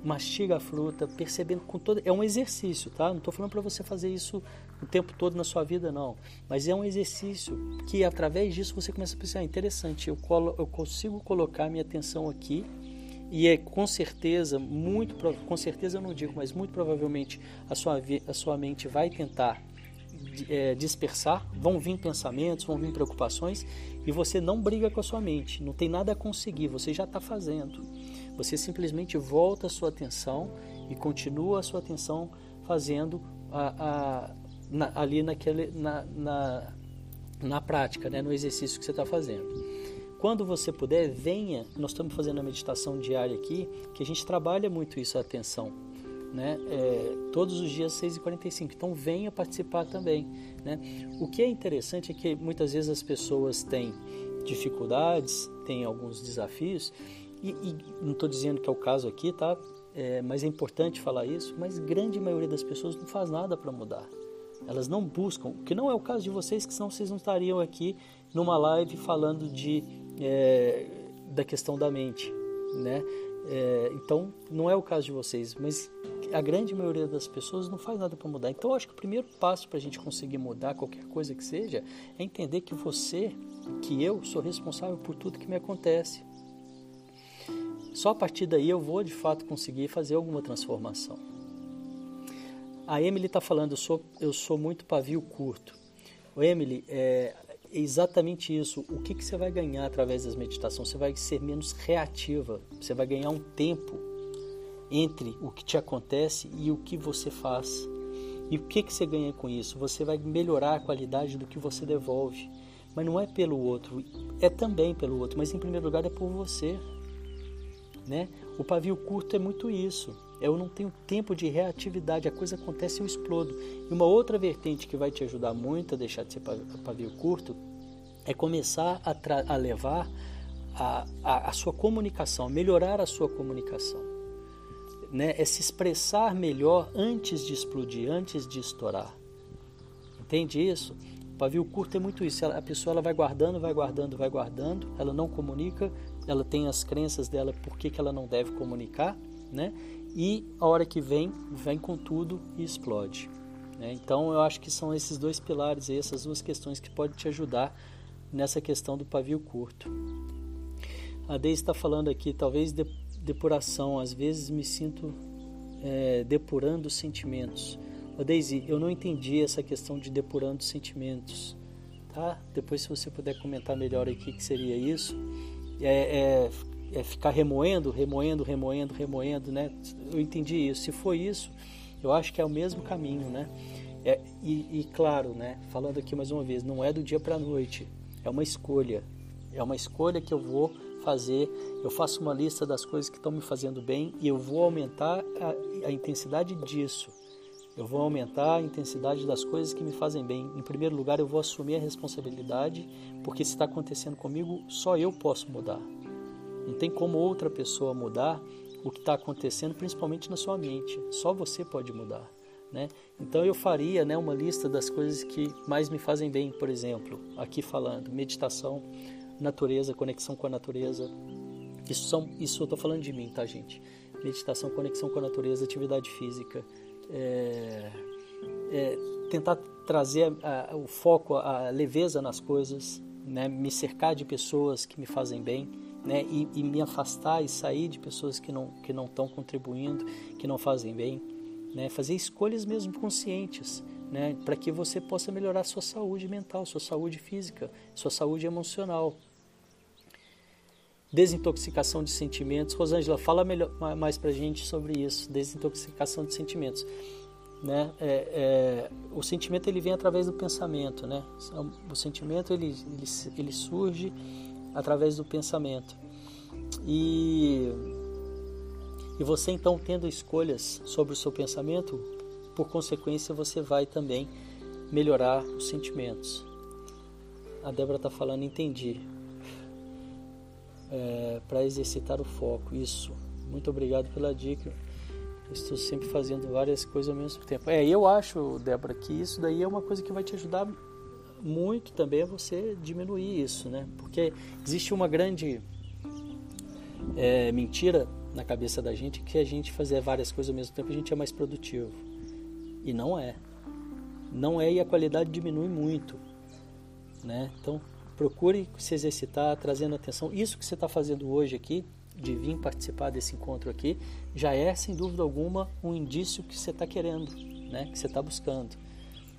mastiga a fruta, percebendo com todo. É um exercício, tá? Não estou falando para você fazer isso o tempo todo na sua vida, não. Mas é um exercício que, através disso, você começa a pensar: ah, interessante, eu, colo, eu consigo colocar minha atenção aqui e é com certeza, muito com certeza eu não digo, mas muito provavelmente a sua, a sua mente vai tentar é, dispersar, vão vir pensamentos, vão vir preocupações e você não briga com a sua mente, não tem nada a conseguir, você já está fazendo. Você simplesmente volta a sua atenção e continua a sua atenção fazendo a, a, na, ali naquele, na, na, na prática, né, no exercício que você está fazendo. Quando você puder, venha. Nós estamos fazendo a meditação diária aqui, que a gente trabalha muito isso, a atenção. Né? É, todos os dias 6h45. Então venha participar também. Né? O que é interessante é que muitas vezes as pessoas têm dificuldades, têm alguns desafios, e, e não estou dizendo que é o caso aqui, tá? É, mas é importante falar isso, mas grande maioria das pessoas não faz nada para mudar. Elas não buscam, que não é o caso de vocês, que senão vocês não estariam aqui numa live falando de é, da questão da mente, né? É, então, não é o caso de vocês, mas a grande maioria das pessoas não faz nada para mudar. Então, eu acho que o primeiro passo para a gente conseguir mudar qualquer coisa que seja é entender que você, que eu, sou responsável por tudo que me acontece. Só a partir daí eu vou de fato conseguir fazer alguma transformação. A Emily está falando, eu sou, eu sou muito pavio curto. O Emily, é, é exatamente isso. O que, que você vai ganhar através das meditações? Você vai ser menos reativa, você vai ganhar um tempo entre o que te acontece e o que você faz. E o que, que você ganha com isso? Você vai melhorar a qualidade do que você devolve. Mas não é pelo outro, é também pelo outro, mas em primeiro lugar é por você. Né? O pavio curto é muito isso. Eu não tenho tempo de reatividade, a coisa acontece e eu explodo. E uma outra vertente que vai te ajudar muito a deixar de ser pavio curto é começar a, a levar a, a, a, sua comunicação, melhorar a sua comunicação. Né? É se expressar melhor antes de explodir, antes de estourar. Entende isso? O pavio curto é muito isso. A pessoa ela vai guardando, vai guardando, vai guardando, ela não comunica, ela tem as crenças dela por que, que ela não deve comunicar, né? E a hora que vem, vem com tudo e explode. Né? Então eu acho que são esses dois pilares, essas duas questões que podem te ajudar nessa questão do pavio curto. A Deise está falando aqui, talvez de, depuração, às vezes me sinto é, depurando sentimentos. Ô eu não entendi essa questão de depurando sentimentos. Tá? Depois, se você puder comentar melhor aqui o que seria isso. É, é, é, ficar remoendo, remoendo, remoendo, remoendo, né? Eu entendi isso. Se for isso, eu acho que é o mesmo caminho, né? É, e, e, claro, né? Falando aqui mais uma vez, não é do dia para a noite, é uma escolha. É uma escolha que eu vou fazer. Eu faço uma lista das coisas que estão me fazendo bem e eu vou aumentar a, a intensidade disso. Eu vou aumentar a intensidade das coisas que me fazem bem. Em primeiro lugar, eu vou assumir a responsabilidade, porque se está acontecendo comigo, só eu posso mudar. Não tem como outra pessoa mudar o que está acontecendo, principalmente na sua mente. Só você pode mudar. Né? Então eu faria né, uma lista das coisas que mais me fazem bem, por exemplo, aqui falando, meditação, natureza, conexão com a natureza. Isso, são, isso eu estou falando de mim, tá, gente? Meditação, conexão com a natureza, atividade física, é, é, tentar trazer a, a, o foco, a leveza nas coisas, né? me cercar de pessoas que me fazem bem né, e, e, me afastar e sair de pessoas que não que não estão contribuindo, que não fazem bem, né, fazer escolhas mesmo conscientes, né, para que você possa melhorar sua saúde mental, sua saúde física, sua saúde emocional. Desintoxicação de sentimentos. Rosângela, fala melhor, mais para gente sobre isso. Desintoxicação de sentimentos. Né? É, é, o sentimento ele vem através do pensamento, né? O sentimento ele, ele, ele surge através do pensamento. E, e você então tendo escolhas sobre o seu pensamento, por consequência você vai também melhorar os sentimentos. A Débora está falando, entendi. É, Para exercitar o foco, isso. Muito obrigado pela dica. estou sempre fazendo várias coisas ao mesmo tempo. É, eu acho, Débora, que isso daí é uma coisa que vai te ajudar muito também é você diminuir isso, né? Porque existe uma grande é, mentira na cabeça da gente que a gente fazer várias coisas ao mesmo tempo a gente é mais produtivo. E não é. Não é e a qualidade diminui muito, né? Então procure se exercitar, trazendo atenção. Isso que você está fazendo hoje aqui, de vir participar desse encontro aqui, já é sem dúvida alguma um indício que você está querendo, né? Que você está buscando.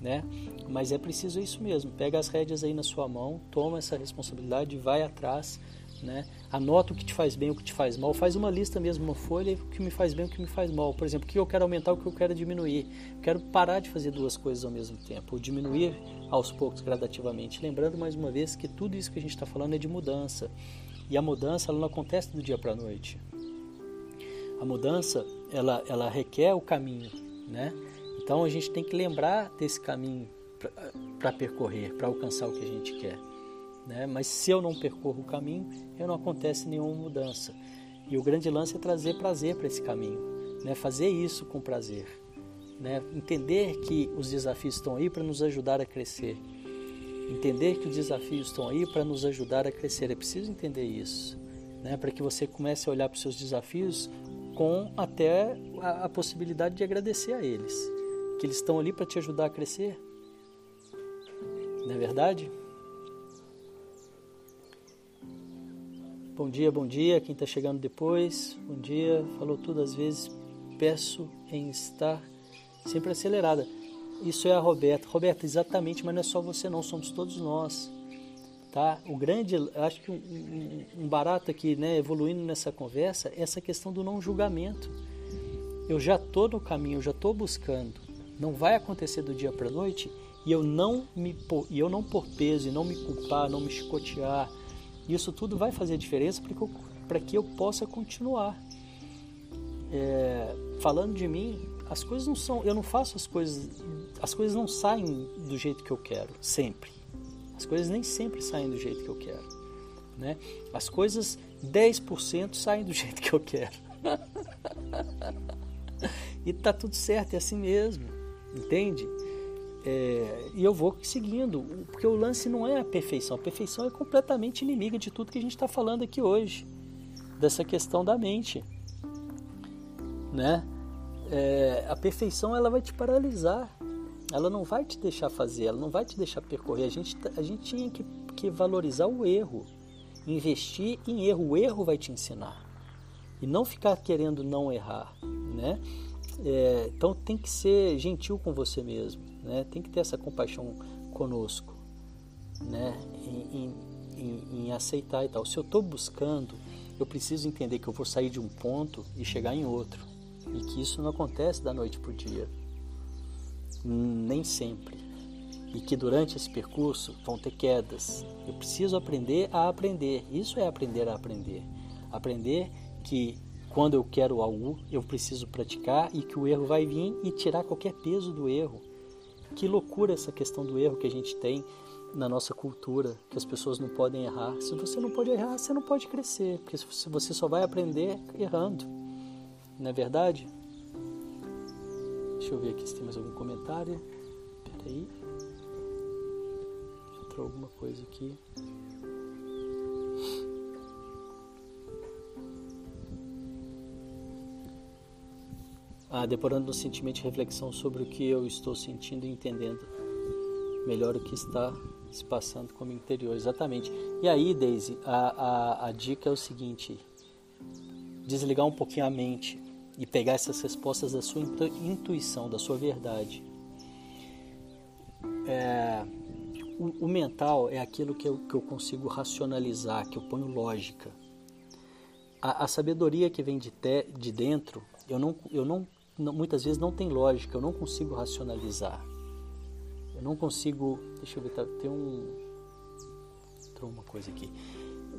Né? Mas é preciso isso mesmo. Pega as rédeas aí na sua mão, toma essa responsabilidade, vai atrás, né? Anota o que te faz bem, o que te faz mal. Faz uma lista mesmo, uma folha, o que me faz bem, o que me faz mal. Por exemplo, o que eu quero aumentar, o que eu quero diminuir. Quero parar de fazer duas coisas ao mesmo tempo, ou diminuir aos poucos, gradativamente. Lembrando mais uma vez que tudo isso que a gente está falando é de mudança. E a mudança ela não acontece do dia para a noite. A mudança ela, ela requer o caminho, né? Então a gente tem que lembrar desse caminho para percorrer, para alcançar o que a gente quer. Né? Mas se eu não percorro o caminho, eu não acontece nenhuma mudança. E o grande lance é trazer prazer para esse caminho, né? fazer isso com prazer. Né? Entender que os desafios estão aí para nos ajudar a crescer. Entender que os desafios estão aí para nos ajudar a crescer. É preciso entender isso. Né? Para que você comece a olhar para os seus desafios com até a, a possibilidade de agradecer a eles. Que eles estão ali para te ajudar a crescer. Não é verdade? Bom dia, bom dia. Quem está chegando depois, bom dia. Falou tudo às vezes. Peço em estar sempre acelerada. Isso é a Roberta. Roberta, exatamente, mas não é só você, não. Somos todos nós. Tá? O grande, acho que um, um, um barato aqui, né, evoluindo nessa conversa, é essa questão do não julgamento. Eu já estou no caminho, eu já estou buscando. Não vai acontecer do dia para a noite e eu não me e eu não por peso e não me culpar, não me chicotear. Isso tudo vai fazer diferença para que, que eu possa continuar. É, falando de mim, as coisas não são, eu não faço as coisas, as coisas não saem do jeito que eu quero, sempre. As coisas nem sempre saem do jeito que eu quero. Né? As coisas 10% saem do jeito que eu quero. e tá tudo certo, é assim mesmo. Entende? É, e eu vou seguindo, porque o lance não é a perfeição. A perfeição é completamente inimiga de tudo que a gente está falando aqui hoje, dessa questão da mente, né? É, a perfeição ela vai te paralisar, ela não vai te deixar fazer, ela não vai te deixar percorrer. A gente, a gente tinha que, que valorizar o erro, investir em erro. O erro vai te ensinar e não ficar querendo não errar, né? É, então tem que ser gentil com você mesmo, né? Tem que ter essa compaixão conosco, né? Em, em, em, aceitar e tal. Se eu estou buscando, eu preciso entender que eu vou sair de um ponto e chegar em outro e que isso não acontece da noite para o dia nem sempre. E que durante esse percurso vão ter quedas. Eu preciso aprender a aprender. Isso é aprender a aprender. Aprender que quando eu quero algo, eu preciso praticar e que o erro vai vir e tirar qualquer peso do erro. Que loucura essa questão do erro que a gente tem na nossa cultura, que as pessoas não podem errar. Se você não pode errar, você não pode crescer, porque você só vai aprender errando. Não é verdade? Deixa eu ver aqui se tem mais algum comentário. Espera aí. Entrou alguma coisa aqui. Ah, depurando no sentimento de reflexão sobre o que eu estou sentindo e entendendo melhor o que está se passando com o meu interior. Exatamente. E aí, Daisy, a, a, a dica é o seguinte: desligar um pouquinho a mente e pegar essas respostas da sua intuição, da sua verdade. É, o, o, mental é aquilo que eu, que eu consigo racionalizar, que eu ponho lógica. A, a sabedoria que vem de, te, de dentro, eu não, eu não, muitas vezes não tem lógica, eu não consigo racionalizar. Eu não consigo. Deixa eu ver, tá, tem um. Entrou uma coisa aqui.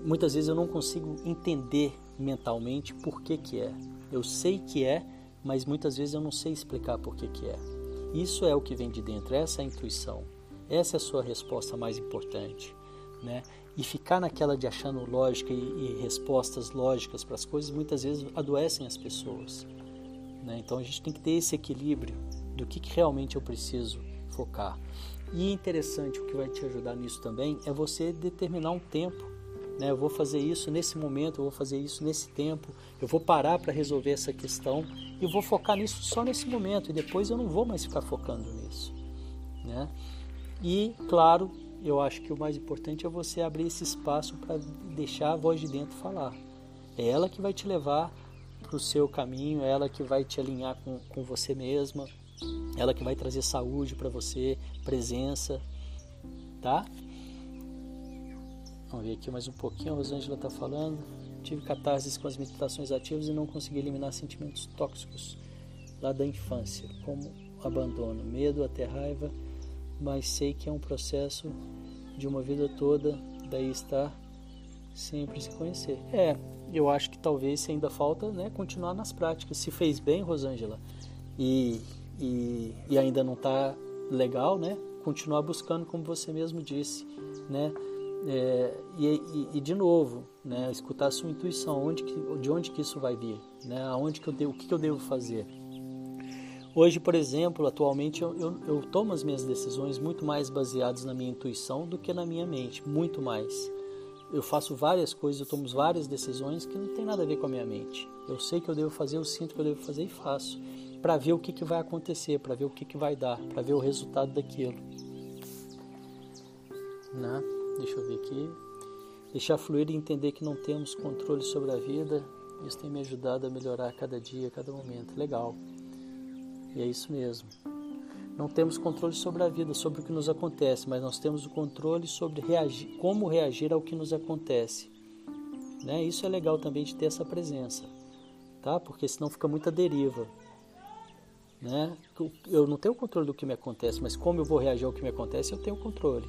Muitas vezes eu não consigo entender mentalmente por que, que é. Eu sei que é, mas muitas vezes eu não sei explicar por que, que é. Isso é o que vem de dentro, essa é a intuição. Essa é a sua resposta mais importante. Né? E ficar naquela de achando lógica e, e respostas lógicas para as coisas muitas vezes adoecem as pessoas. Né? Então a gente tem que ter esse equilíbrio do que, que realmente eu preciso focar. E interessante, o que vai te ajudar nisso também é você determinar um tempo né? Eu vou fazer isso nesse momento, eu vou fazer isso nesse tempo, eu vou parar para resolver essa questão e vou focar nisso só nesse momento e depois eu não vou mais ficar focando nisso, né? E claro, eu acho que o mais importante é você abrir esse espaço para deixar a voz de dentro falar. É ela que vai te levar para o seu caminho, ela que vai te alinhar com, com você mesma, ela que vai trazer saúde para você, presença, tá? Vamos ver aqui mais um pouquinho, a Rosângela está falando. Tive catarses com as meditações ativas e não consegui eliminar sentimentos tóxicos lá da infância, como abandono, medo, até raiva, mas sei que é um processo de uma vida toda, daí estar sempre se conhecer. É, eu acho que talvez ainda falta né, continuar nas práticas. Se fez bem, Rosângela, e, e, e ainda não está legal, né? Continuar buscando, como você mesmo disse, né? É, e, e, de novo, né? Escutar a sua intuição, onde que, de onde que isso vai vir, né? Aonde que eu devo, o que, que eu devo fazer? Hoje, por exemplo, atualmente eu, eu, eu tomo as minhas decisões muito mais baseadas na minha intuição do que na minha mente, muito mais eu faço várias coisas, eu tomo várias decisões que não tem nada a ver com a minha mente. Eu sei que eu devo fazer, eu sinto que eu devo fazer e faço, para ver o que, que vai acontecer, para ver o que, que vai dar, para ver o resultado daquilo. Né? Deixa eu ver aqui. Deixar fluir e entender que não temos controle sobre a vida, isso tem me ajudado a melhorar cada dia, cada momento. Legal. E é isso mesmo. Não temos controle sobre a vida, sobre o que nos acontece, mas nós temos o controle sobre reagir, como reagir ao que nos acontece. Né? Isso é legal também de ter essa presença, tá? Porque senão fica muita deriva. Né? Eu não tenho controle do que me acontece, mas como eu vou reagir ao que me acontece, eu tenho controle.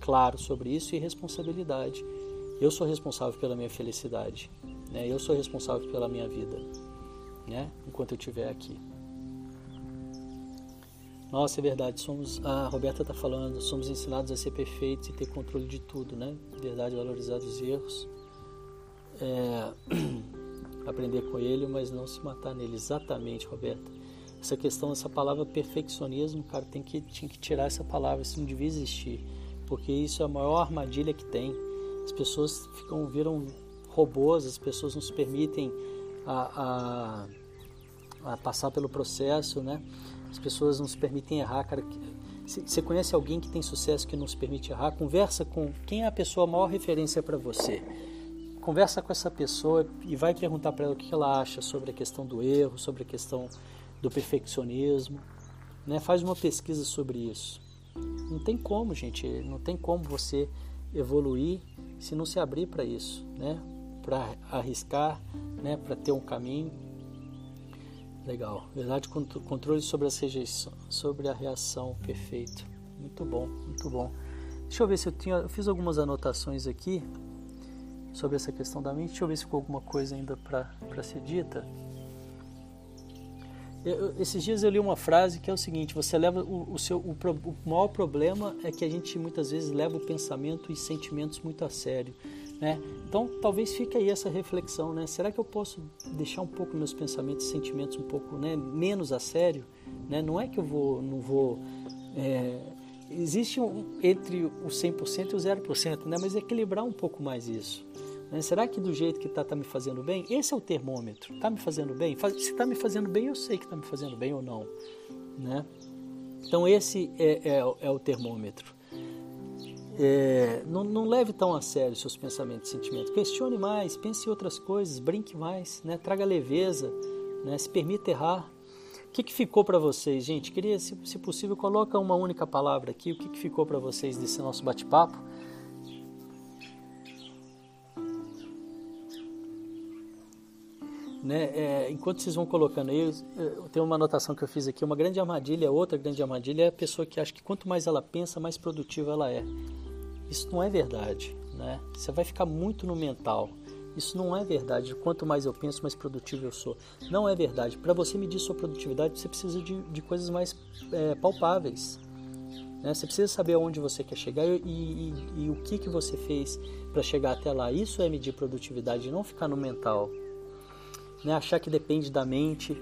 Claro sobre isso e responsabilidade. Eu sou responsável pela minha felicidade, né? Eu sou responsável pela minha vida, né? Enquanto eu estiver aqui. Nossa, é verdade. Somos, a Roberta está falando, somos ensinados a ser perfeitos e ter controle de tudo, né? Verdade, valorizar os erros, é, aprender com ele, mas não se matar nele. Exatamente, Roberta. Essa questão, essa palavra perfeccionismo, cara, tem que, tinha que tirar essa palavra, isso não devia existir, porque isso é a maior armadilha que tem. As pessoas ficam, viram robôs, as pessoas não se permitem a, a, a passar pelo processo, né? As pessoas não se permitem errar, cara. Você conhece alguém que tem sucesso que não se permite errar? Conversa com quem é a pessoa maior referência para você. Conversa com essa pessoa e vai perguntar para ela o que ela acha sobre a questão do erro, sobre a questão do perfeccionismo. Né? Faz uma pesquisa sobre isso. Não tem como, gente, não tem como você evoluir se não se abrir para isso, né? Para arriscar, né? Para ter um caminho. Legal. Verdade, controle sobre as rejeições, sobre a reação, perfeito. Muito bom, muito bom. Deixa eu ver se eu tinha, eu fiz algumas anotações aqui sobre essa questão da mente. Deixa eu ver se ficou alguma coisa ainda para ser dita. Eu, esses dias eu li uma frase que é o seguinte: você leva o, o seu o, o maior problema é que a gente muitas vezes leva o pensamento e sentimentos muito a sério. Né? Então, talvez fique aí essa reflexão, né? Será que eu posso deixar um pouco meus pensamentos e sentimentos um pouco né, menos a sério? Né? Não é que eu vou, não vou... É, existe um, entre o 100% e o 0%, né? mas equilibrar um pouco mais isso. Né? Será que do jeito que está, está me fazendo bem? Esse é o termômetro. Está me fazendo bem? Se está me fazendo bem, eu sei que está me fazendo bem ou não. Né? Então, esse é, é, é o termômetro. É, não, não, leve tão a sério seus pensamentos e sentimentos. Questione mais, pense em outras coisas, brinque mais, né? traga leveza, né? se permita errar. O que, que ficou para vocês, gente? Queria, se, se, possível, coloca uma única palavra aqui. O que, que ficou para vocês desse nosso bate-papo? Né? É, enquanto vocês vão colocando aí, tenho uma anotação que eu fiz aqui. Uma grande armadilha, outra grande armadilha é a pessoa que acha que quanto mais ela pensa, mais produtiva ela é. Isso não é verdade, né? Você vai ficar muito no mental. Isso não é verdade. Quanto mais eu penso, mais produtivo eu sou. Não é verdade. Para você medir sua produtividade, você precisa de, de coisas mais é, palpáveis. Né? Você precisa saber aonde você quer chegar e, e, e o que, que você fez para chegar até lá. Isso é medir produtividade, não ficar no mental. Né? Achar que depende da mente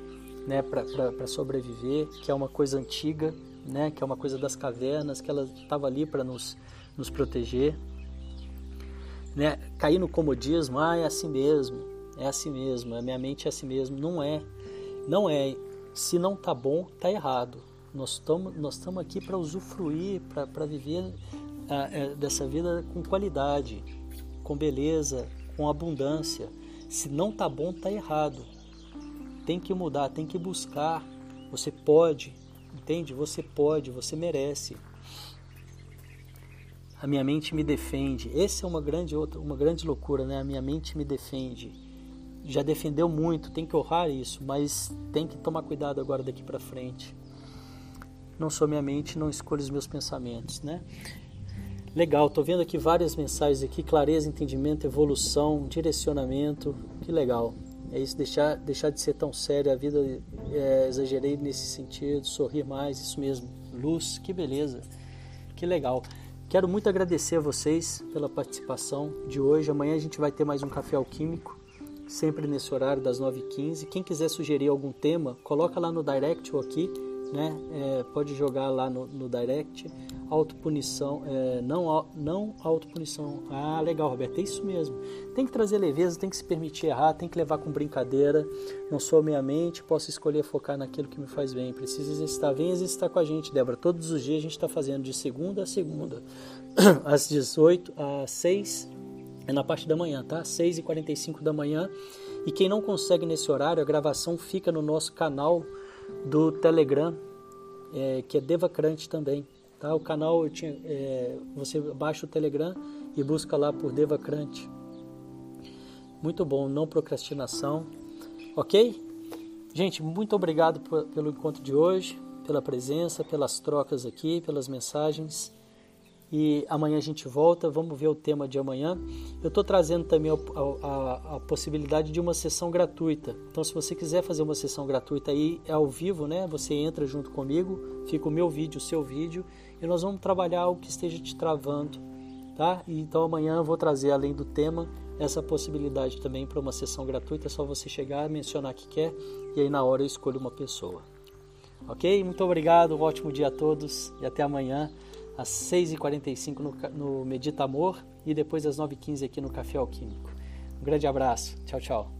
né? para sobreviver, que é uma coisa antiga, né? que é uma coisa das cavernas, que ela estava ali para nos nos proteger. Né? Cair no comodismo, ah, é assim mesmo, é assim mesmo, a minha mente é assim mesmo. Não é, não é. Se não tá bom, tá errado. Nós estamos nós estamos aqui para usufruir, para viver ah, é, dessa vida com qualidade, com beleza, com abundância. Se não tá bom, tá errado. Tem que mudar, tem que buscar. Você pode, Entende? Você pode, você merece. A minha mente me defende. Essa é uma grande outra, uma grande loucura, né? A minha mente me defende. Já defendeu muito, tem que honrar isso, mas tem que tomar cuidado agora daqui para frente. Não sou minha mente, não escolho os meus pensamentos, né? Legal, tô vendo aqui várias mensagens aqui, clareza, entendimento, evolução, direcionamento, que legal. É isso, deixar, deixar de ser tão sério, a vida, é, exagerei nesse sentido, sorrir mais, isso mesmo. Luz, que beleza, que legal. Quero muito agradecer a vocês pela participação de hoje. Amanhã a gente vai ter mais um Café Alquímico, sempre nesse horário das 9h15. Quem quiser sugerir algum tema, coloca lá no direct ou aqui, né? É, pode jogar lá no, no direct autopunição, é, não, não autopunição. Ah, legal, Roberto, é isso mesmo. Tem que trazer leveza, tem que se permitir errar, tem que levar com brincadeira. Não sou minha mente, posso escolher focar naquilo que me faz bem. Preciso exercitar, vem exercitar com a gente, Débora. Todos os dias a gente está fazendo de segunda a segunda, às 18, às 6, é na parte da manhã, tá? 6 e 45 da manhã. E quem não consegue nesse horário, a gravação fica no nosso canal do Telegram, é, que é Devacrante também. Tá? O canal eu tinha, é, você baixa o Telegram e busca lá por Devacrante. Muito bom, não procrastinação. Ok? Gente, muito obrigado pelo encontro de hoje, pela presença, pelas trocas aqui, pelas mensagens. E amanhã a gente volta, vamos ver o tema de amanhã. Eu estou trazendo também a, a, a, possibilidade de uma sessão gratuita. Então, se você quiser fazer uma sessão gratuita aí, é ao vivo, né? Você entra junto comigo, fica o meu vídeo, o seu vídeo, e nós vamos trabalhar o que esteja te travando, tá? E, então, amanhã eu vou trazer, além do tema, essa possibilidade também para uma sessão gratuita. É só você chegar, mencionar que quer, e aí na hora eu escolho uma pessoa. Ok? Muito obrigado, um ótimo dia a todos e até amanhã às 6h45 no, no Medita Amor e depois às 9h15 aqui no Café Alquímico. Um grande abraço. Tchau, tchau.